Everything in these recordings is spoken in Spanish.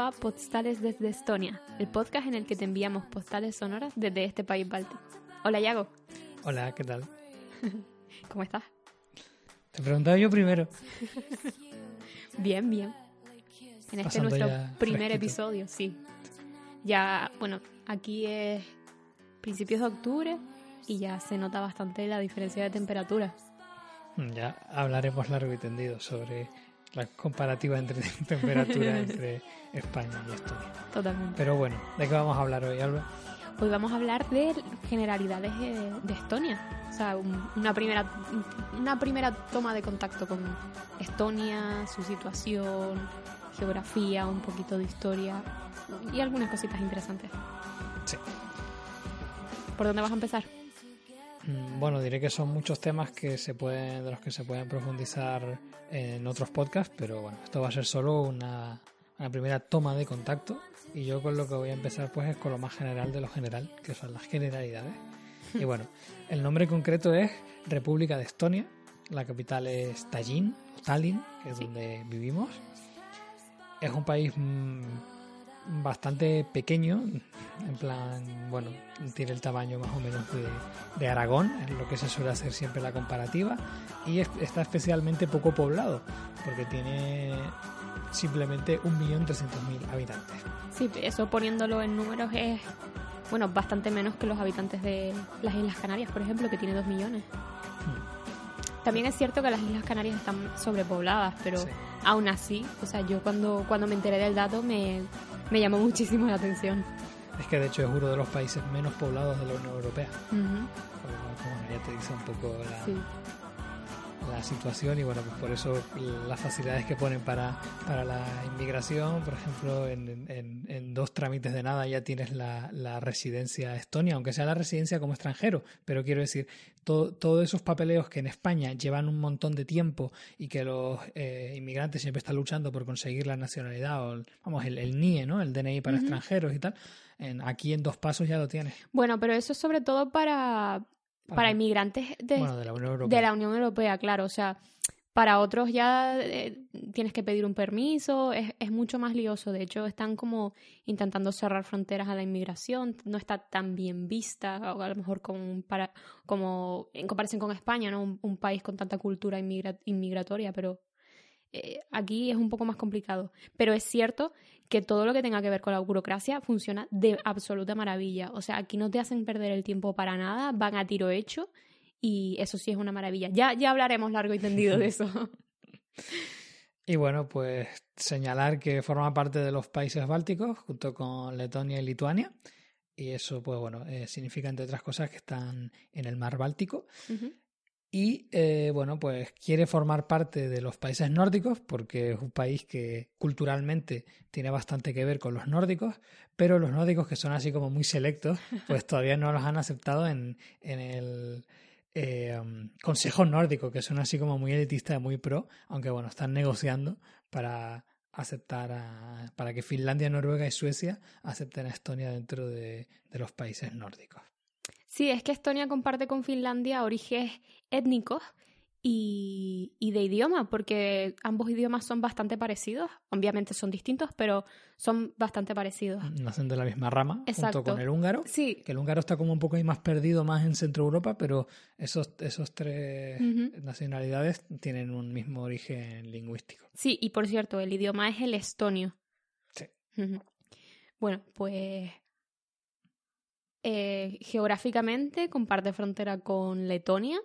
Bienvenido a Postales desde Estonia, el podcast en el que te enviamos postales sonoras desde este país báltico. Hola Yago, Hola, ¿qué tal? ¿cómo estás? Te preguntaba yo primero. Bien, bien. En este nuestro primer fresquito. episodio, sí. Ya, bueno, aquí es principios de octubre y ya se nota bastante la diferencia de temperatura. Mm, Ya hablaremos largo y tendido sobre la comparativa entre temperatura entre España y Estonia. Totalmente. Pero bueno, ¿de qué vamos a hablar hoy, Alba? Hoy vamos a hablar de generalidades eh, de Estonia. O sea, un- una primera, una primera toma de contacto con Estonia, su situación, geografía, un poquito de historia y algunas cositas interesantes. Sí. ¿Por dónde vas a empezar? Mm, Bueno, diré que son muchos temas que se pueden, de los que se pueden profundizar en otros podcasts, pero bueno, esto va a ser solo una, una primera toma de contacto y yo con lo que voy a empezar pues es con lo más general de lo general, que son las generalidades. Y bueno, el nombre concreto es República de Estonia, la capital es Tallinn, Tallinn, que es donde vivimos. Es un país mm, bastante pequeño, en plan, bueno, tiene el tamaño más o menos de, de Aragón, es lo que se suele hacer siempre la comparativa, y es- está especialmente poco poblado, porque tiene simplemente 1.300.000 habitantes. Sí, eso poniéndolo en números es, bueno, bastante menos que los habitantes de las Islas Canarias, por ejemplo, que tiene dos millones. También es cierto que las Islas Canarias están sobrepobladas, pero Sí. aún así, o sea, yo cuando, cuando me enteré del dato me, me llamó muchísimo la atención. Es que de hecho es uno de los países menos poblados de la Unión Europea. Ujú, Como, como ya te dice un poco la, sí. La situación y bueno, pues por eso las facilidades que ponen para, para la inmigración, por ejemplo, en, en- en dos trámites de nada ya tienes la, la residencia estonia, aunque sea la residencia como extranjero, pero quiero decir, todo, todos esos papeleos que en España llevan un montón de tiempo y que los eh, inmigrantes siempre están luchando por conseguir la nacionalidad o, el- vamos, el, el NIE, ¿no? El DNI para extranjeros y tal, en, aquí en dos pasos ya lo tienes. Bueno, pero eso es sobre todo para, para Para- inmigrantes de, Bueno, de la Unión Europea. de la Unión Europea, claro. O sea, para otros ya eh, tienes que pedir un permiso, es, es mucho más lioso. De hecho, están como intentando cerrar fronteras a la inmigración, no está tan bien vista, o a lo mejor como, para, como en comparación con España, ¿no? Un, un país con tanta cultura inmigra- inmigratoria, pero eh, aquí es un poco más complicado. Pero es cierto que todo lo que tenga que ver con la burocracia funciona de absoluta maravilla. O sea, aquí no te hacen perder el tiempo para nada, van a tiro hecho y eso sí es una maravilla. Ya, ya hablaremos largo y tendido de eso. Y bueno, pues señalar que forma parte de los países bálticos junto con Letonia y Lituania. Y eso, pues bueno, eh, significa entre otras cosas que están en el mar Báltico. Y eh, bueno, pues quiere formar parte de los países nórdicos porque es un país que culturalmente tiene bastante que ver con los nórdicos, pero los nórdicos que son así como muy selectos, pues todavía no los han aceptado en, en el eh, um, Consejo Nórdico, que son así como muy elitistas, muy pro, aunque bueno, están negociando para aceptar a, para que Finlandia, Noruega y Suecia acepten a Estonia dentro de, de los países nórdicos. Sí, es que Estonia comparte con Finlandia orígenes étnicos y, y de idioma, porque ambos idiomas son bastante parecidos. Obviamente son distintos, pero son bastante parecidos. Nacen de la misma rama, Exacto. junto con el húngaro. Sí, que el húngaro está como un poco ahí más perdido, más en Centro Europa, pero esos, esos tres nacionalidades tienen un mismo origen lingüístico. sí, y por cierto, el idioma es el estonio. Sí. Bueno, pues eh, geográficamente comparte frontera con Letonia,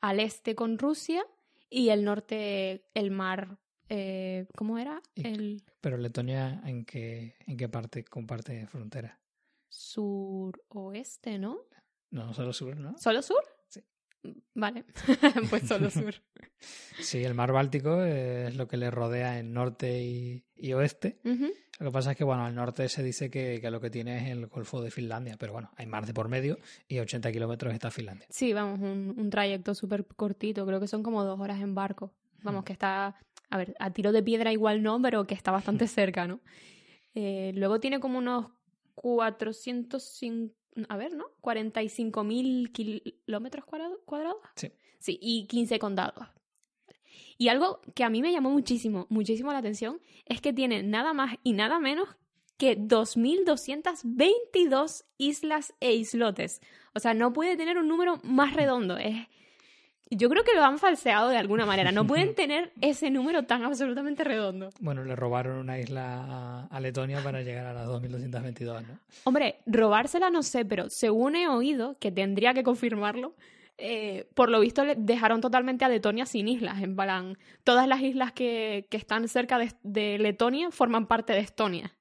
al este con Rusia Y el norte, el mar, eh, ¿cómo era? El Pero Letonia, ¿en qué, en qué parte comparte frontera? suroeste, ¿no? No, solo sur, ¿no? ¿Solo sur? Vale, pues solo sur. Sí, el mar Báltico es lo que le rodea en norte y, y oeste. Lo que pasa es que, bueno, al norte se dice que, que lo que tiene es el Golfo de Finlandia, pero bueno, hay mar de por medio y a 80 kilómetros está Finlandia. Sí, vamos, un, un trayecto súper cortito, creo que son como dos horas en barco. Vamos, Mm. que está, a ver, a tiro de piedra igual no, pero que está bastante cerca, ¿no? Eh, luego tiene como unos 405, a ver, ¿no? 45 mil kilómetros cuadrado- cuadrados. Sí. Sí, y 15 condados. Y algo que a mí me llamó muchísimo, muchísimo la atención, es que tiene nada más y nada menos que 2.222 islas e islotes. O sea, no puede tener un número más redondo. Es... Yo creo que lo han falseado de alguna manera. No pueden tener ese número tan absolutamente redondo. Bueno, le robaron una isla a, Letonia para llegar a las 2222, ¿no? Hombre, robársela no sé, pero según he oído, que tendría que confirmarlo, eh, por lo visto le dejaron totalmente a Letonia sin islas. En plan, todas las islas que, que están cerca de, de Letonia forman parte de Estonia.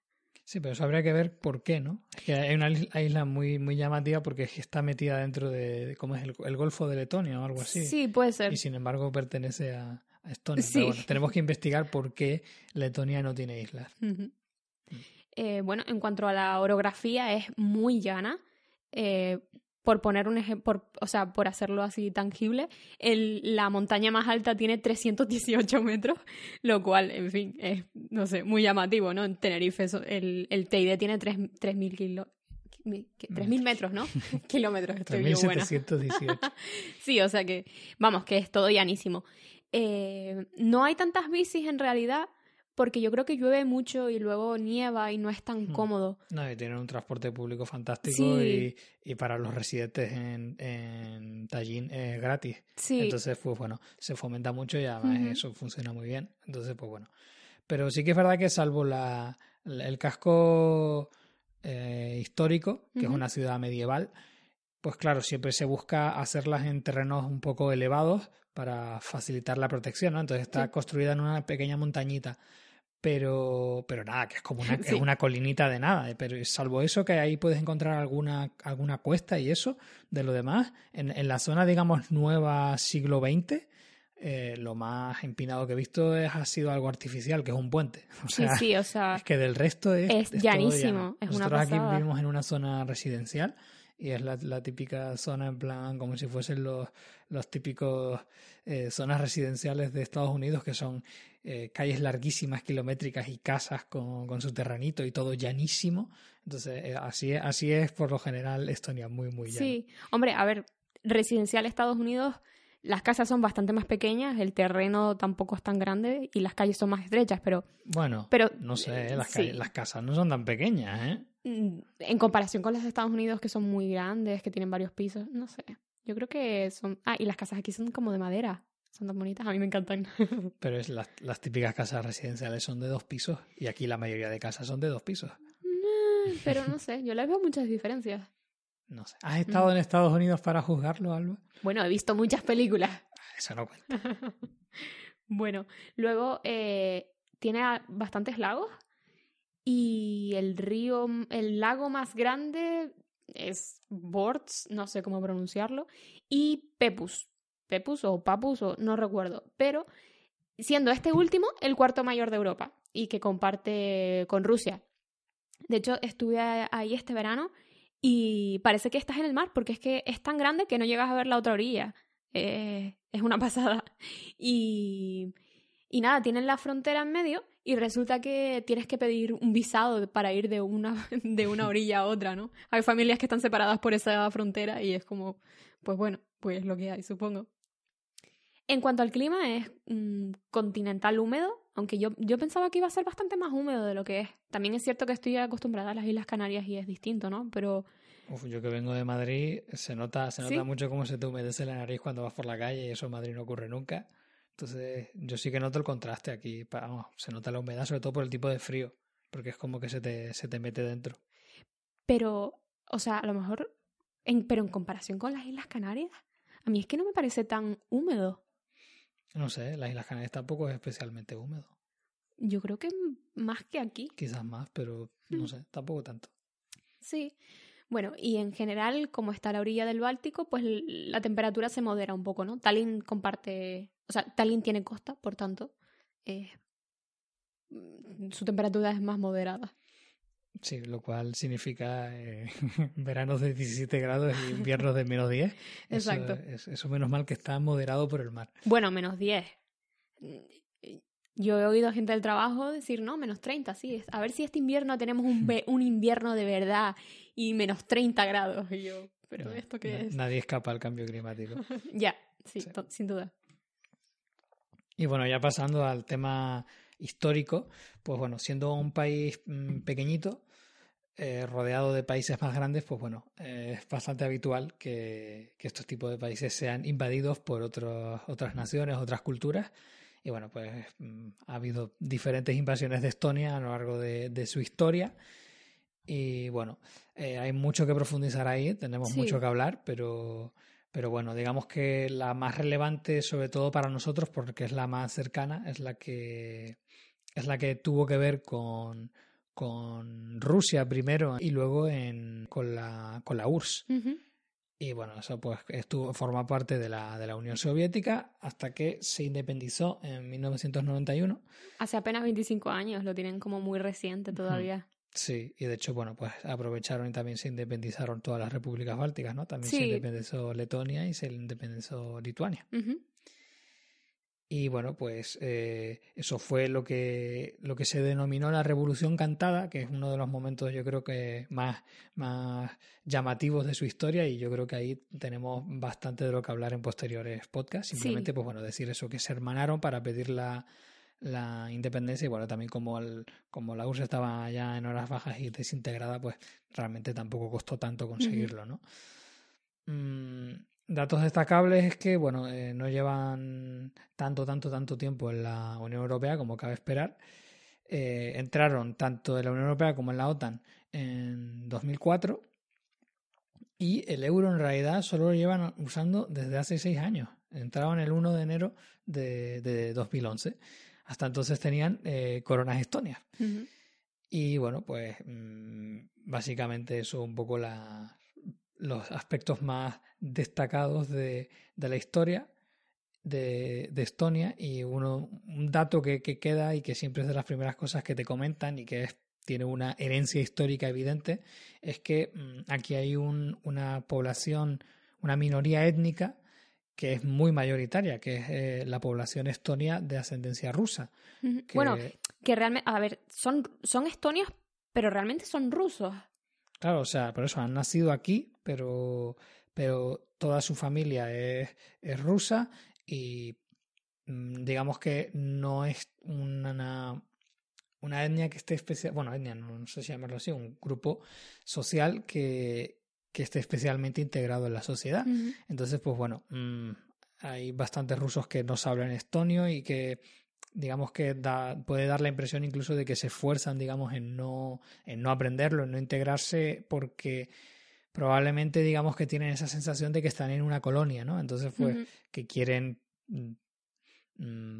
Sí, pero eso habría que ver por qué, ¿no? Es que hay una isla- muy, muy llamativa porque es que está metida dentro de, ¿cómo es? El, el Golfo de Letonia o algo así. Sí, puede ser. Y sin embargo pertenece a, a Estonia. Sí. Pero bueno, tenemos que investigar por qué Letonia no tiene islas. Ujú. Eh, bueno, en cuanto a la orografía, es muy llana. Eh, por poner un ejemplo, o sea, por hacerlo así tangible, el- la montaña más alta tiene 318 metros, lo cual, en fin, es, no sé, muy llamativo, ¿no? En Tenerife eso- el, el Teide tiene 3.000 kilo, mi- ¿qué? 3.000 metros, ¿no? Kilómetros, estoy yo buena. 3718. Sí, o sea que, vamos, que es todo llanísimo. Eh, no hay tantas bicis en realidad, porque yo creo que llueve mucho y luego nieva y no es tan Hmm. cómodo. No, y tienen un transporte público fantástico Sí. y, y para los residentes en, en Tallinn es gratis. Sí, Entonces, pues bueno, se fomenta mucho y además eso funciona muy bien. Entonces, pues bueno. Pero sí que es verdad que salvo la, la- el casco eh, histórico, que es una ciudad medieval, pues claro, siempre se busca hacerlas en terrenos un poco elevados para facilitar la protección, ¿no? Entonces está Sí. construida en una pequeña montañita. Pero, pero nada, que es como una, Sí. es una colinita de nada. eh, Pero salvo eso, que ahí puedes encontrar alguna, alguna cuesta y eso, de lo demás, en, en la zona, digamos, nueva siglo XX, eh, lo más empinado que he visto es, ha sido algo artificial, que es un puente. O sí, sea, sí, o sea, es que del resto es, es llanísimo, es una Nosotros aquí vivimos en una zona residencial y es la, la típica zona en plan como si fuesen los, los típicos eh, zonas residenciales de Estados Unidos que son eh, calles larguísimas, kilométricas y casas con, con su terranito y todo llanísimo. Entonces, eh, así, es, así es por lo general Estonia, muy, muy llano. sí. Hombre, a ver, residencial Estados Unidos, las casas son bastante más pequeñas, el terreno tampoco es tan grande y las calles son más estrechas, pero Bueno, Pero, no sé, eh, las, sí. calles- las casas no son tan pequeñas, ¿eh? Mm, en comparación con las de Estados Unidos, que son muy grandes, que tienen varios pisos, no sé. Yo creo que son... Ah, y las casas aquí son como de madera. Son tan bonitas, a mí me encantan. Pero es las, las típicas casas residenciales son de dos pisos y aquí la mayoría de casas son de dos pisos. No, Pero no sé, yo les veo muchas diferencias. No sé. ¿Has estado en Estados Unidos para juzgarlo, Alba? Bueno, he visto muchas películas. Eso no cuenta. bueno, luego eh, tiene bastantes lagos y el río, el lago más grande es Borts, no sé cómo pronunciarlo, y Pepus, Pepus o Papus, o no recuerdo, pero siendo este último el cuarto mayor de Europa y que comparte con Rusia. De hecho, estuve ahí este verano y parece que estás en el mar porque es que es tan grande que no llegas a ver la otra orilla. Eh, es una pasada. Y, y nada, tienen la frontera en medio y resulta que tienes que pedir un visado para ir de una, de una orilla a otra, ¿no? Hay familias que están separadas por esa frontera y es como, pues bueno, pues lo que hay, supongo. En cuanto al clima, es mm, continental húmedo, aunque yo, yo pensaba que iba a ser bastante más húmedo de lo que es. También es cierto que estoy acostumbrada a las Islas Canarias y es distinto, ¿no? Pero Uf, yo que vengo de Madrid, se nota, se ¿Sí? nota mucho cómo se te humedece la nariz cuando vas por la calle y eso en Madrid no ocurre nunca. Entonces, yo sí que noto el contraste aquí. vamos, se nota la humedad, sobre todo por el tipo de frío, porque es como que se te, se te mete dentro. Pero, o sea, a lo mejor, en, pero en comparación con las Islas Canarias, a mí es que no me parece tan húmedo. No sé, las Islas Canarias tampoco es especialmente húmedo. Yo creo que más que aquí. Quizás más, pero no Mm. sé, tampoco tanto. Sí. Bueno, y en general, como está a la orilla del Báltico, pues la temperatura se modera un poco, ¿no? Tallinn comparte, o sea, Tallinn tiene costa, por tanto, eh, mm, su temperatura es más moderada. Sí, lo cual significa eh, veranos de 17 grados y inviernos de menos 10. Eso, Exacto. es- eso menos mal que está moderado por el mar. Bueno, menos 10. Yo he oído gente del trabajo decir, no, menos 30, sí. es- A ver si este invierno tenemos un, un invierno de verdad y menos 30 grados. Y yo, ¿pero No, esto qué es? Nadie escapa al cambio climático. ya, sí, sin duda. Y bueno, ya pasando al tema histórico, pues bueno, siendo un país mm, pequeñito, eh, rodeado de países más grandes, pues bueno, eh, es bastante habitual que, que estos tipos de países sean invadidos por otros, otras naciones, otras culturas. Y bueno, pues mm, ha habido diferentes invasiones de Estonia a lo largo de, de su historia. Y bueno, eh, hay mucho que profundizar ahí, tenemos Sí. mucho que hablar, pero, pero bueno, digamos que la más relevante, sobre todo para nosotros, porque es la más cercana, es la que es la que tuvo que ver con, con Rusia primero y luego en, con, la, con la URSS. Y bueno, eso pues estuvo, forma parte de la, de la Unión Soviética hasta que se independizó en 1991. Hace apenas 25 años, lo tienen como muy reciente todavía. Sí, y de hecho, bueno, pues aprovecharon y también se independizaron todas las repúblicas bálticas, ¿no? También se independizó Letonia y se independizó Lituania. Y bueno, pues eh, eso fue lo que, lo que se denominó la Revolución Cantada, que es uno de los momentos yo creo que más, más llamativos de su historia y yo creo que ahí tenemos bastante de lo que hablar en posteriores podcasts. Simplemente, Sí. pues bueno, decir eso, que se hermanaron para pedir la, la independencia y bueno, también como, el, como la URSS estaba ya en horas bajas y desintegrada, pues realmente tampoco costó tanto conseguirlo, ¿no? Mm, datos destacables es que, bueno, eh, no llevan tanto, tanto, tanto tiempo en la Unión Europea como cabe esperar. Eh, entraron tanto en la Unión Europea como en la OTAN en 2004 y el euro en realidad solo lo llevan usando desde hace seis años. Entraron el 1 de enero de, de 2011. Hasta entonces tenían eh, coronas estonias. Y bueno, pues mm, básicamente eso un poco la, los aspectos más destacados de, de la historia de, de Estonia y uno, un dato que, que queda y que siempre es de las primeras cosas que te comentan y que es- tiene una herencia histórica evidente es que mm, aquí hay un, una población, una minoría étnica que es muy mayoritaria, que es eh, la población estonia de ascendencia rusa. Que- Bueno, que realmente, a ver, son, son estonios, pero realmente son rusos. Claro, o sea, por eso han nacido aquí, pero, pero toda su familia es, es rusa y mm, digamos que no es una, una etnia que esté especial, bueno, etnia, no, no sé si llamarlo así, un grupo social que, que esté especialmente integrado en la sociedad. Entonces, pues bueno, mm, hay bastantes rusos que no hablan estonio y que digamos que da, puede dar la impresión incluso de que se esfuerzan, digamos, en no, en no aprenderlo, en no integrarse, porque probablemente digamos que tienen esa sensación de que están en una colonia, ¿no? Entonces, pues, que quieren mm,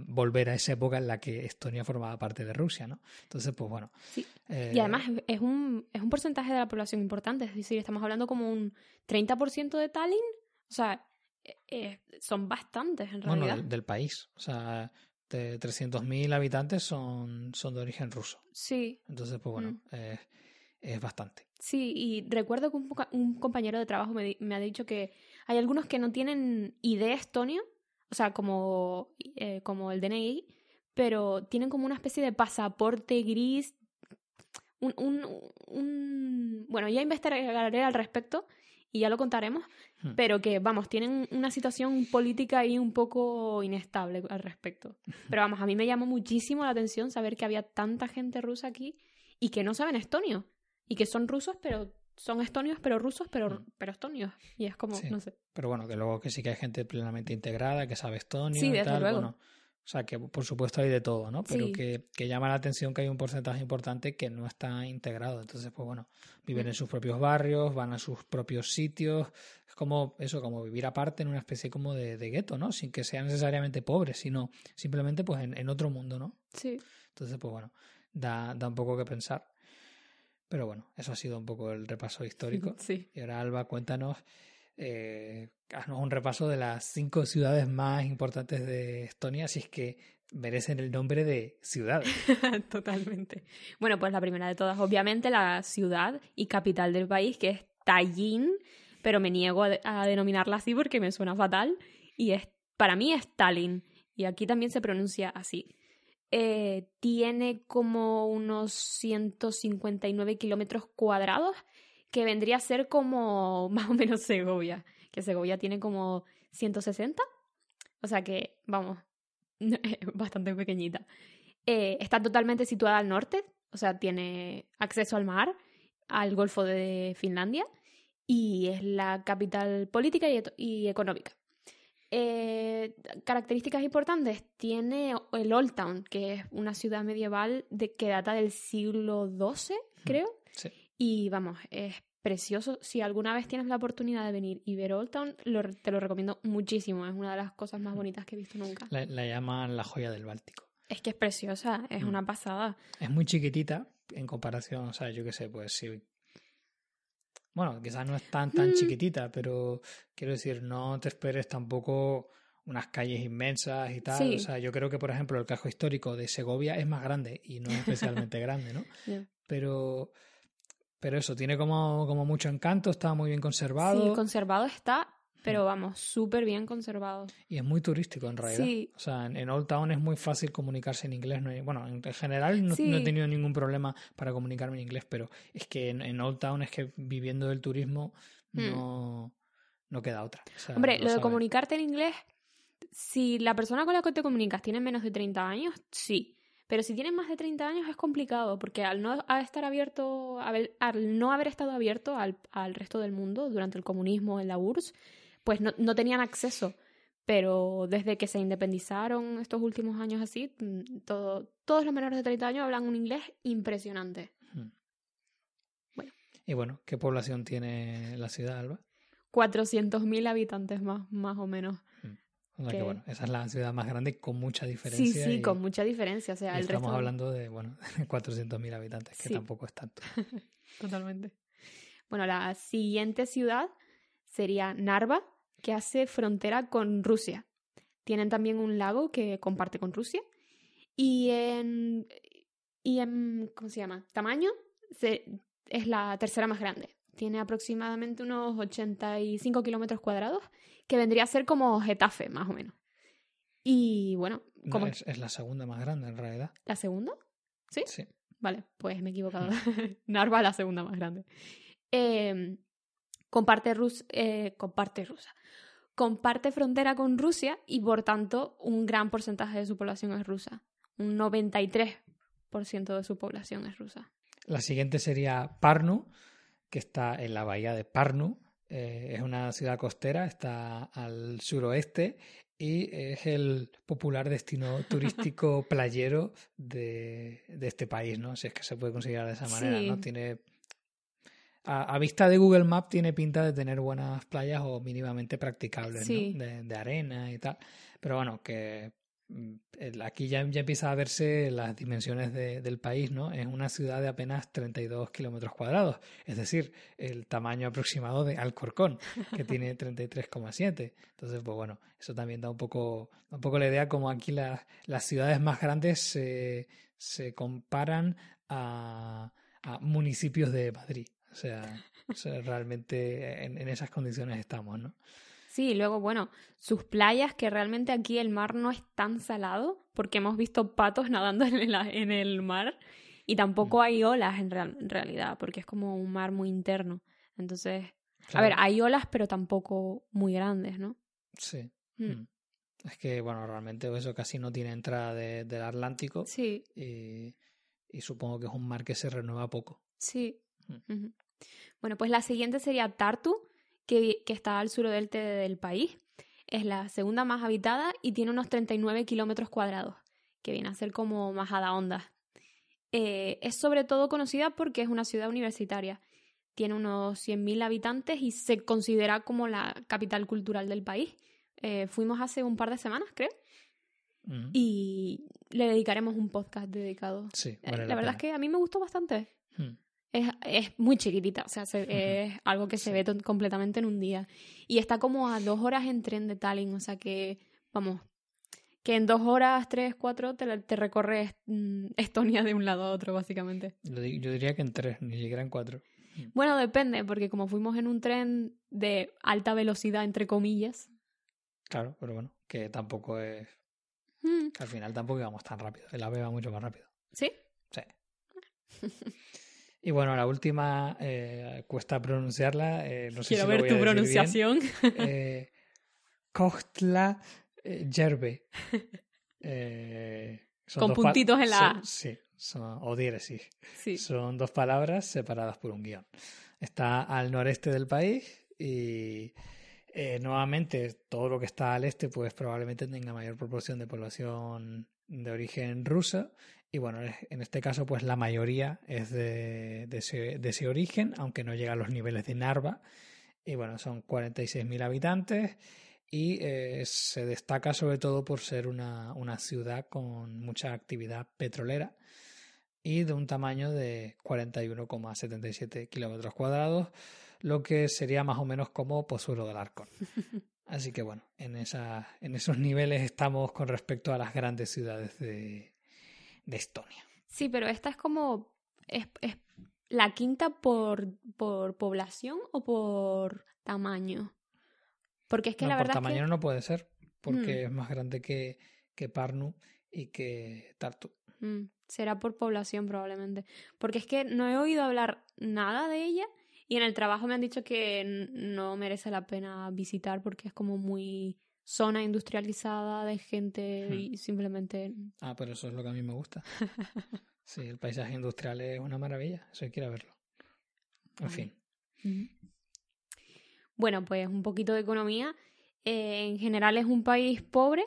volver a esa época en la que Estonia formaba parte de Rusia, ¿no? Entonces, pues bueno. Sí. eh, Y además es- un, es un porcentaje de la población importante, es decir, estamos hablando como un 30% de Tallinn. O sea, eh, eh, son bastantes en bueno, realidad. del, del país, o sea, de 300.000 habitantes son, son de origen ruso. Sí, Entonces, pues bueno, Mm. eh, es bastante. sí, y recuerdo que un, compañero de trabajo me, me ha dicho que hay algunos que no tienen idea estonio, o sea, como, eh, como el DNI, pero tienen como una especie de pasaporte gris. Un, un, un- Bueno, ya investigaré al respecto y ya lo contaremos, Hmm. pero que, vamos, tienen una situación política ahí un poco inestable al respecto. Pero vamos, a mí me llamó muchísimo la atención saber que había tanta gente rusa aquí y que no saben estonio. Y que son rusos, pero son estonios, pero rusos, pero, Mm. pero estonios. Y es como, Sí. no sé. Pero bueno, que luego que sí que hay gente plenamente integrada, que sabe estonio Sí, y desde tal. luego. Bueno, o sea, que por supuesto hay de todo, ¿no? Pero Sí. que, que llama la atención que hay un porcentaje importante que no está integrado. Entonces, pues bueno, viven Mm. en sus propios barrios, van a sus propios sitios. Es como eso, como vivir aparte en una especie como de, de gueto, ¿no? Sin que sean necesariamente pobres, sino simplemente pues en, en otro mundo, ¿no? Sí. Entonces, pues bueno, da, da un poco que pensar. Pero bueno, eso ha sido un poco el repaso histórico. Sí. Y ahora, Alba, cuéntanos, eh, haznos un repaso de las cinco ciudades más importantes de Estonia, si es que merecen el nombre de ciudades. Totalmente. Bueno, pues la primera de todas, obviamente, la ciudad y capital del país, que es Tallinn, pero me niego a, de- a denominarla así porque me suena fatal. Y es, para mí es Tallinn. Y aquí también se pronuncia así. Eh, tiene como unos 159 kilómetros cuadrados, que vendría a ser como más o menos Segovia, que Segovia tiene como 160. O sea que, vamos, bastante pequeñita. Eh, está totalmente situada al norte, o sea, tiene acceso al mar, al Golfo de Finlandia, y es la capital política y, económica. Eh, características importantes, tiene el Old Town, que es una ciudad medieval de, que data del siglo XII, creo, Sí. y vamos, es precioso. Si alguna vez tienes la oportunidad de venir y ver Old Town, lo- te lo recomiendo muchísimo. Es una de las cosas más bonitas que he visto nunca. La, la llaman la joya del Báltico. Es que es preciosa, es Mm. una pasada. Es muy chiquitita en comparación, o sea, yo qué sé, pues sí. Bueno, quizás no es tan, tan Mm. chiquitita, pero quiero decir, no te esperes tampoco unas calles inmensas y tal. Sí. O sea, yo creo que, por ejemplo, el casco histórico de Segovia es más grande y no es especialmente grande, ¿no? Pero, pero eso, tiene como, como mucho encanto, está muy bien conservado Sí, conservado está, pero vamos, súper bien conservado. y es muy turístico en realidad. Sí. O sea, en, Old Town es muy fácil comunicarse en inglés. no hay- bueno, en, en general no, Sí. no he tenido ningún problema para comunicarme en inglés, pero es que en, en Old Town es que viviendo del turismo Hmm. no, no queda otra. O sea, Hombre, lo de comunicarte en inglés, si la persona con la que te comunicas tiene menos de 30 años, sí. Pero si tienes más de 30 años es complicado, porque al no estar abierto, al no haber estado abierto al, al resto del mundo durante el comunismo en la URSS, pues no, no tenían acceso. Pero desde que se independizaron estos últimos años así, mm, todo, todos los menores de 30 años hablan un inglés impresionante. Y bueno, ¿qué población tiene la ciudad, Alba? 400.000 habitantes más, más o menos. O sea que Que- bueno, esa es la ciudad más grande con mucha Sí, diferencia. sí, y- con mucha diferencia. O sea, y el estamos resto... hablando de, bueno, 400.000 habitantes, que Sí. tampoco es tanto. Totalmente. Bueno, la siguiente ciudad sería Narva, que hace frontera con Rusia. Tienen también un lago que comparte con Rusia. Y en, y en ¿cómo se llama? Tamaño se- es la tercera más grande. Tiene aproximadamente unos 85 kilómetros cuadrados, que vendría a ser como Getafe, más o menos. Y bueno, No, como es, es la segunda más grande en realidad. la segunda. ¿Sí? Sí. Vale, pues me he equivocado. Narva la segunda más grande. Eh, comparte, Rus eh, comparte rusa. Comparte frontera con Rusia y por tanto un gran porcentaje de su población es rusa. Un 93% de su población es rusa. La siguiente sería Parnu, que está en la bahía de Parnu. Eh, es una ciudad costera, está al suroeste y es el popular destino turístico playero de, de este país, ¿no? Si es que se puede considerar de esa manera, Sí. ¿no? Tiene a, a vista de Google Maps tiene pinta de tener buenas playas o mínimamente practicables, Sí. ¿no? De, de arena y tal. Pero bueno, que mm, aquí ya, ya empieza a verse las dimensiones de- del país, ¿no? Es una ciudad de apenas 32 kilómetros cuadrados, es decir, el tamaño aproximado de Alcorcón, que tiene 33,7. Entonces, pues bueno, eso también da un poco, da un poco la idea como aquí las, las ciudades más grandes se, se comparan a, a municipios de Madrid. O sea, o sea, realmente en, en esas condiciones estamos, ¿no? Sí, luego, bueno, sus playas, que realmente aquí el mar no es tan salado, porque hemos visto patos nadando en, la- en el mar, y tampoco hay olas en, real- en realidad, porque es como un mar muy interno. Entonces, a ver, hay olas, pero tampoco muy grandes, ¿no? Sí. Mm. Mm. Es que, bueno, realmente eso casi no tiene entrada de- del Atlántico Sí, y, y supongo que es un mar que se renueva poco. sí. Mm. Bueno, pues la siguiente sería Tartu, que, que está al suroeste del país. es la segunda más habitada y tiene unos 39 kilómetros cuadrados, que viene a ser como Majada Onda. Eh, es sobre todo conocida porque es una ciudad universitaria. Tiene unos 100.000 habitantes y se considera como la capital cultural del país. Eh, fuimos hace un par de semanas, creo. Y le dedicaremos un podcast dedicado. Sí, Eh, la, verdad es que a mí me gustó bastante. Mm. Es, es muy chiquitita, o sea, se- es algo que se ve completamente en un día. Y está como a dos horas en tren de Tallinn, o sea que, vamos, que en dos horas, tres, cuatro, te, te recorres mm, Estonia de un lado a otro, básicamente. Yo di- yo diría que en tres, ni siquiera en cuatro. Bueno, depende, porque como fuimos en un tren de alta velocidad, entre comillas, Claro, pero bueno, que tampoco es. mm, al final tampoco íbamos tan rápido. El AVE va mucho más rápido. ¿sí? Sí. y bueno, la última eh, cuesta pronunciarla. eh, no sé Quiero si ver tu pronunciación. Eh, Kochtla eh, Yerbe. Con puntitos en la A. Sí, son- o diéresis. sí. Son dos palabras separadas por un guion. Está al noreste del país y eh, nuevamente todo lo que está al este pues probablemente tenga mayor proporción de población de origen ruso y bueno, en este caso pues la mayoría es de, de ese, de ese origen, aunque no llega a los niveles de Narva y bueno, son 46.000 habitantes y eh, se destaca sobre todo por ser una, una ciudad con mucha actividad petrolera y de un tamaño de 41,77 kilómetros cuadrados, lo que sería más o menos como Pozuelo del Arcón. Así que bueno, en, esa, en esos niveles estamos con respecto a las grandes ciudades de, de Estonia. Sí, pero esta es como. ¿Es, es la quinta por, por población o por tamaño? Porque es que no, la por verdad tamaño es que. no puede ser, porque Mm. es más grande que, que Parnu y que Tartu. Mm, será por población probablemente. Porque es que no he oído hablar nada de ella y en el trabajo me han dicho que no merece la pena visitar porque es como muy zona industrializada de gente Hmm. y simplemente. Ah, pero eso es lo que a mí me gusta. Sí, el paisaje industrial es una maravilla, eso hay que ir a verlo. En fin. Bueno, pues un poquito de economía. Eh, en general es un país pobre,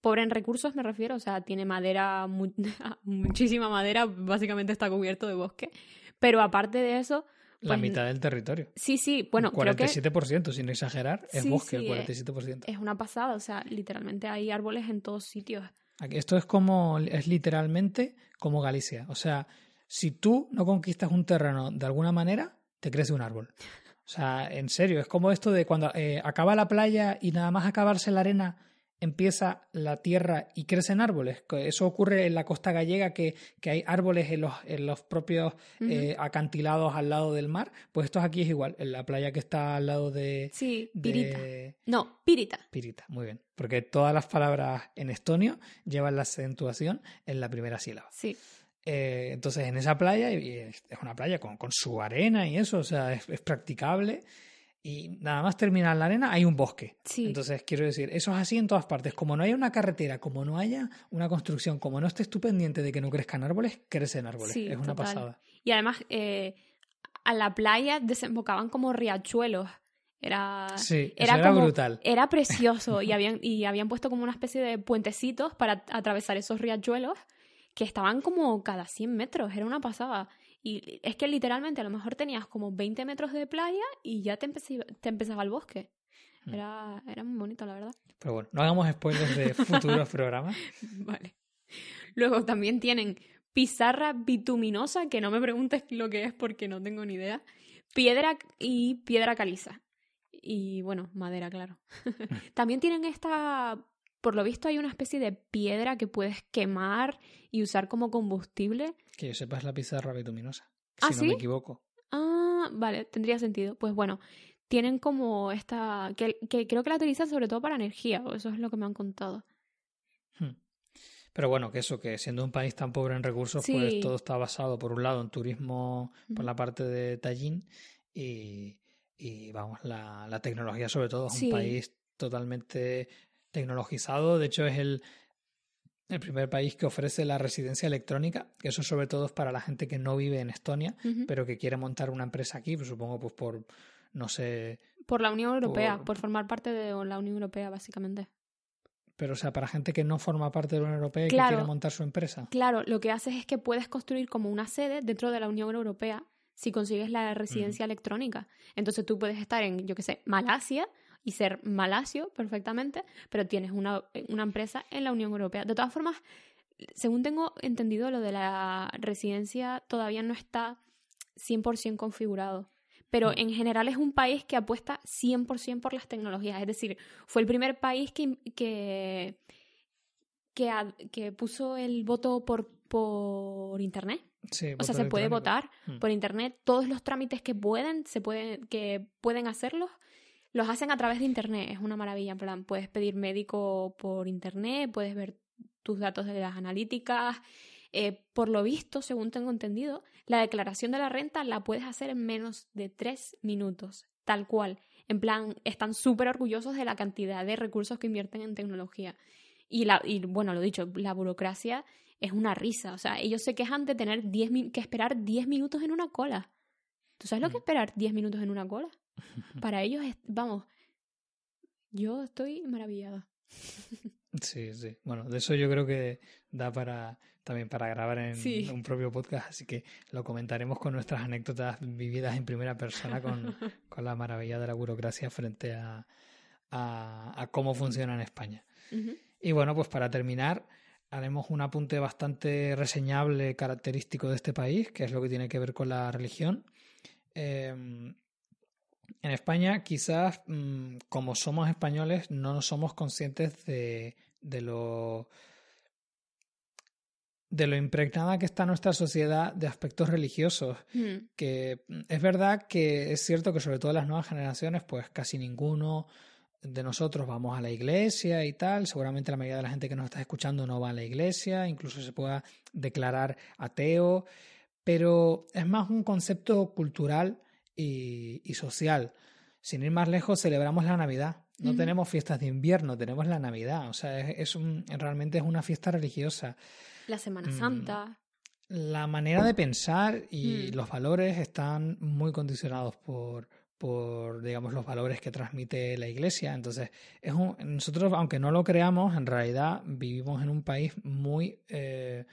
pobre en recursos me refiero, o sea, tiene madera, mu- muchísima madera, básicamente está cubierto de bosque. Pero aparte de eso, La Pues- mitad del territorio. sí, sí, bueno, creo que 47%, sin exagerar, es Sí, bosque, sí, el eh, 47%. es una pasada, o sea, literalmente hay árboles en todos sitios. Esto es como, es literalmente como Galicia. O sea, si tú no conquistas un terreno de alguna manera, te crece un árbol. O sea, en serio, es como esto de cuando eh, acaba la playa y nada más acabarse la arena, empieza la tierra y crecen árboles. Eso ocurre en la costa gallega, que, que hay árboles en los, en los propios eh, acantilados al lado del mar. Pues esto aquí es igual, en la playa que está al lado de... Sí, pirita. de No, pirita. Pirita, muy bien. Porque todas las palabras en estonio llevan la acentuación en la primera sílaba. Sí, Eh, entonces, en esa playa, y es es una playa con, con su arena y eso, o sea, es, es practicable. Y nada más terminar la arena, hay un bosque. sí. Entonces, quiero decir, eso es así en todas partes. Como no haya una carretera, como no haya una construcción, como no estés tú pendiente de que no crezcan árboles, crecen árboles. Sí, es una pasada. Y además, eh, a la playa desembocaban como riachuelos. Era, Sí, era, era como, brutal. Era precioso y habían, y habían puesto como una especie de puentecitos para atravesar esos riachuelos que estaban como cada 100 metros, era una pasada. Y es que literalmente a lo mejor tenías como 20 metros de playa y ya te, empecé- te empezaba el bosque. Mm. Era, era muy bonito, la verdad. Pero bueno, no hagamos spoilers de futuros programas. Vale. Luego también tienen pizarra bituminosa, que no me preguntes lo que es porque no tengo ni idea. Piedra y piedra caliza. Y bueno, madera, claro. también tienen esta. Por lo visto, hay una especie de piedra que puedes quemar y usar como combustible. Que yo sepa es la pizarra bituminosa. ¿Ah, si no me equivoco. Ah, vale, tendría sentido. Pues bueno, tienen como esta. que, que creo que la utilizan sobre todo para energía, o eso es lo que me han contado. Hmm. Pero bueno, que eso, que siendo un país tan pobre en recursos, Sí. pues todo está basado, por un lado, en turismo por la parte de Tallinn y, y, vamos, la, la tecnología sobre todo. Es Sí. un país totalmente tecnologizado. De hecho, es el, el primer país que ofrece la residencia electrónica, que eso sobre todo es para la gente que no vive en Estonia, pero que quiere montar una empresa aquí, pues supongo pues por, no sé, Por la Unión Europea, Por- por, formar parte de la Unión Europea, básicamente. Pero, o sea, para gente que no forma parte de la Unión Europea y que quiere montar su empresa. Claro, lo que haces es que puedes construir como una sede dentro de la Unión Europea si consigues la residencia electrónica. Entonces tú puedes estar en, yo qué sé, Malasia y ser malasio perfectamente, pero tienes una, una empresa en la Unión Europea. De todas formas, según tengo entendido, lo de la residencia todavía no está 100% configurado. Pero Mm. en general es un país que apuesta 100% por las tecnologías. Es decir, fue el primer país que, que, que, ad- que puso el voto por, por Internet. Sí, O sea, se puede votar Mm. por Internet. Todos los trámites que pueden, se pueden, que pueden hacerlos, los hacen a través de Internet. Es una maravilla. En plan, puedes pedir médico por Internet, puedes ver tus datos de las analíticas. Eh, por lo visto, según tengo entendido, la declaración de la renta la puedes hacer en menos de tres minutos, tal cual. En plan, están súper orgullosos de la cantidad de recursos que invierten en tecnología. Y, la, y bueno, lo dicho, la burocracia es una risa. O sea, ellos se quejan de tener 10 min- que esperar 10 minutos en una cola. ¿Tú sabes lo que es Mm. esperar 10 minutos en una cola? Para ellos es, vamos, yo estoy maravillada. Sí, sí. Bueno, de eso yo creo que da para también para grabar en Sí. un propio podcast, así que lo comentaremos con nuestras anécdotas vividas en primera persona con, con la maravilla de la burocracia frente a, a, a cómo funciona en España. Y bueno, pues para terminar, haremos un apunte bastante reseñable, característico de este país, que es lo que tiene que ver con la religión. Eh, en España, quizás, mm, como somos españoles, no somos conscientes de, de lo de lo impregnada que está nuestra sociedad de aspectos religiosos Mm, que mm, es verdad que es cierto que sobre todo las nuevas generaciones, pues casi ninguno de nosotros vamos a la iglesia y tal. Seguramente la mayoría de la gente que nos está escuchando no va a la iglesia, incluso se pueda declarar ateo, pero es más un concepto cultural y, y social. Sin ir más lejos, celebramos la Navidad. No tenemos fiestas de invierno, tenemos la Navidad. O sea, es, es un, realmente es una fiesta religiosa La Semana Mm, Santa. la manera de pensar y Mm. los valores están muy condicionados por, por, digamos, los valores que transmite la Iglesia. Entonces, es un, nosotros, aunque no lo creamos, en realidad vivimos en un país muy eh,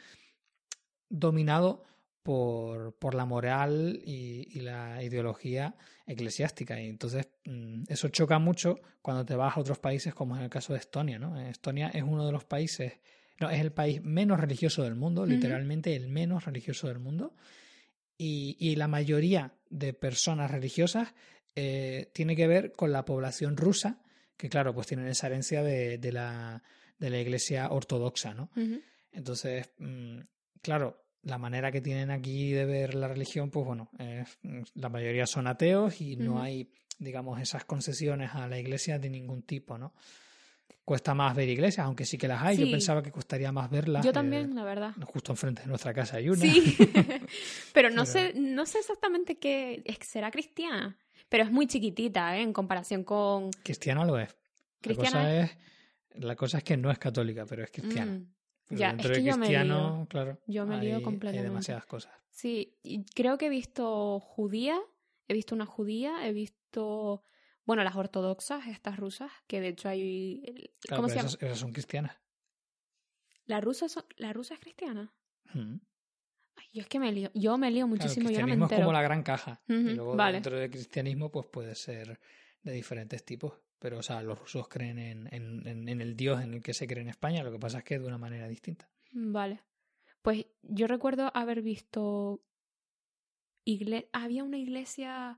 dominado por, por la moral y, y la ideología eclesiástica. Y entonces, mm, eso choca mucho cuando te vas a otros países, como es el caso de Estonia. ¿no? Estonia es uno de los países no, es el país menos religioso del mundo, literalmente el menos religioso del mundo. Y, y la mayoría de personas religiosas eh, tiene que ver con la población rusa, que claro, pues tienen esa herencia de, de la, de la iglesia ortodoxa, ¿no? Entonces, mm, claro, la manera que tienen aquí de ver la religión, pues bueno, mm, la mayoría son ateos y no hay, digamos, esas concesiones a la iglesia de ningún tipo, ¿no? Cuesta más ver iglesias, aunque sí que las hay. Yo pensaba que costaría más verlas. Yo eh, también, la verdad. justo enfrente de nuestra casa hay una. Sí, pero no Pero- sé, no sé exactamente qué es, será cristiana, pero es muy chiquitita, ¿eh? En comparación con Cristiana lo es. La cristiana. cosa es, la cosa es que no es católica, pero es cristiana. Mm, Pero ya, dentro es de que yo me lío. cristiano, claro, Yo me hay, lío hay completamente. demasiadas cosas. Sí, y creo que he visto judía, he visto una judía, he visto, bueno, las ortodoxas, estas rusas, que de hecho hay, el- Claro, ¿cómo se llama? esas, esas son cristianas. ¿La rusa, son- ¿La rusa es cristiana? Mm. Ay, yo es que me lío, yo me lío Claro, el muchísimo, yo no me cristianismo es como la gran caja. y luego vale. dentro del cristianismo pues puede ser de diferentes tipos. Pero, o sea, los rusos creen en, en, en- el dios en el que se cree en España, lo que pasa es que de una manera distinta. Vale. Pues yo recuerdo haber visto. Igle... Había una iglesia.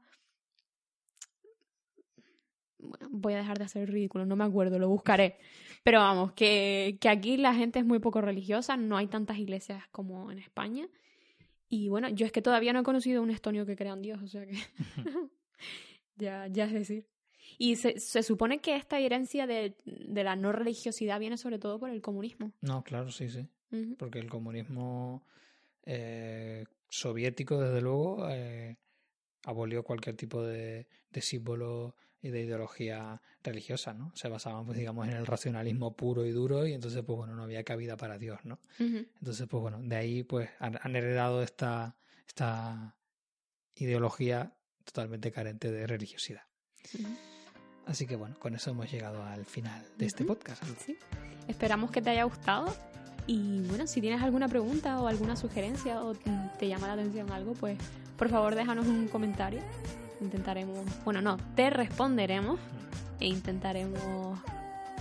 Bueno, voy a dejar de hacer el ridículo, no me acuerdo, lo buscaré. Pero vamos, que, que aquí la gente es muy poco religiosa, no hay tantas iglesias como en España. Y bueno, yo es que todavía no he conocido un estonio que crea en Dios, o sea que. ya, ya es decir. Y se, se supone que esta herencia de, de la no religiosidad viene sobre todo por el comunismo. No, claro, sí, sí. Porque el comunismo eh, soviético, desde luego, eh, abolió cualquier tipo de, de símbolo y de ideología religiosa, ¿no? Se basaban, pues, digamos, en el racionalismo puro y duro y entonces, pues, bueno, no había cabida para Dios, ¿no? Entonces, pues, bueno, de ahí, pues, han, han heredado esta, esta ideología totalmente carente de religiosidad. Así que bueno, con eso hemos llegado al final de este podcast. Sí. Esperamos que te haya gustado. Y bueno, si tienes alguna pregunta o alguna sugerencia o te llama la atención algo, pues por favor déjanos un comentario. Intentaremos, bueno, no, te responderemos e intentaremos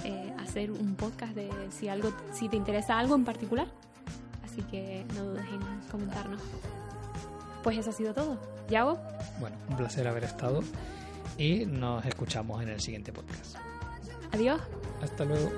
eh, hacer un podcast de si algo, si te interesa algo en particular. Así que no dudes en comentarnos. Pues eso ha sido todo. ¿Yago? Bueno, un placer haber estado y nos escuchamos en el siguiente podcast. Adiós. Hasta luego.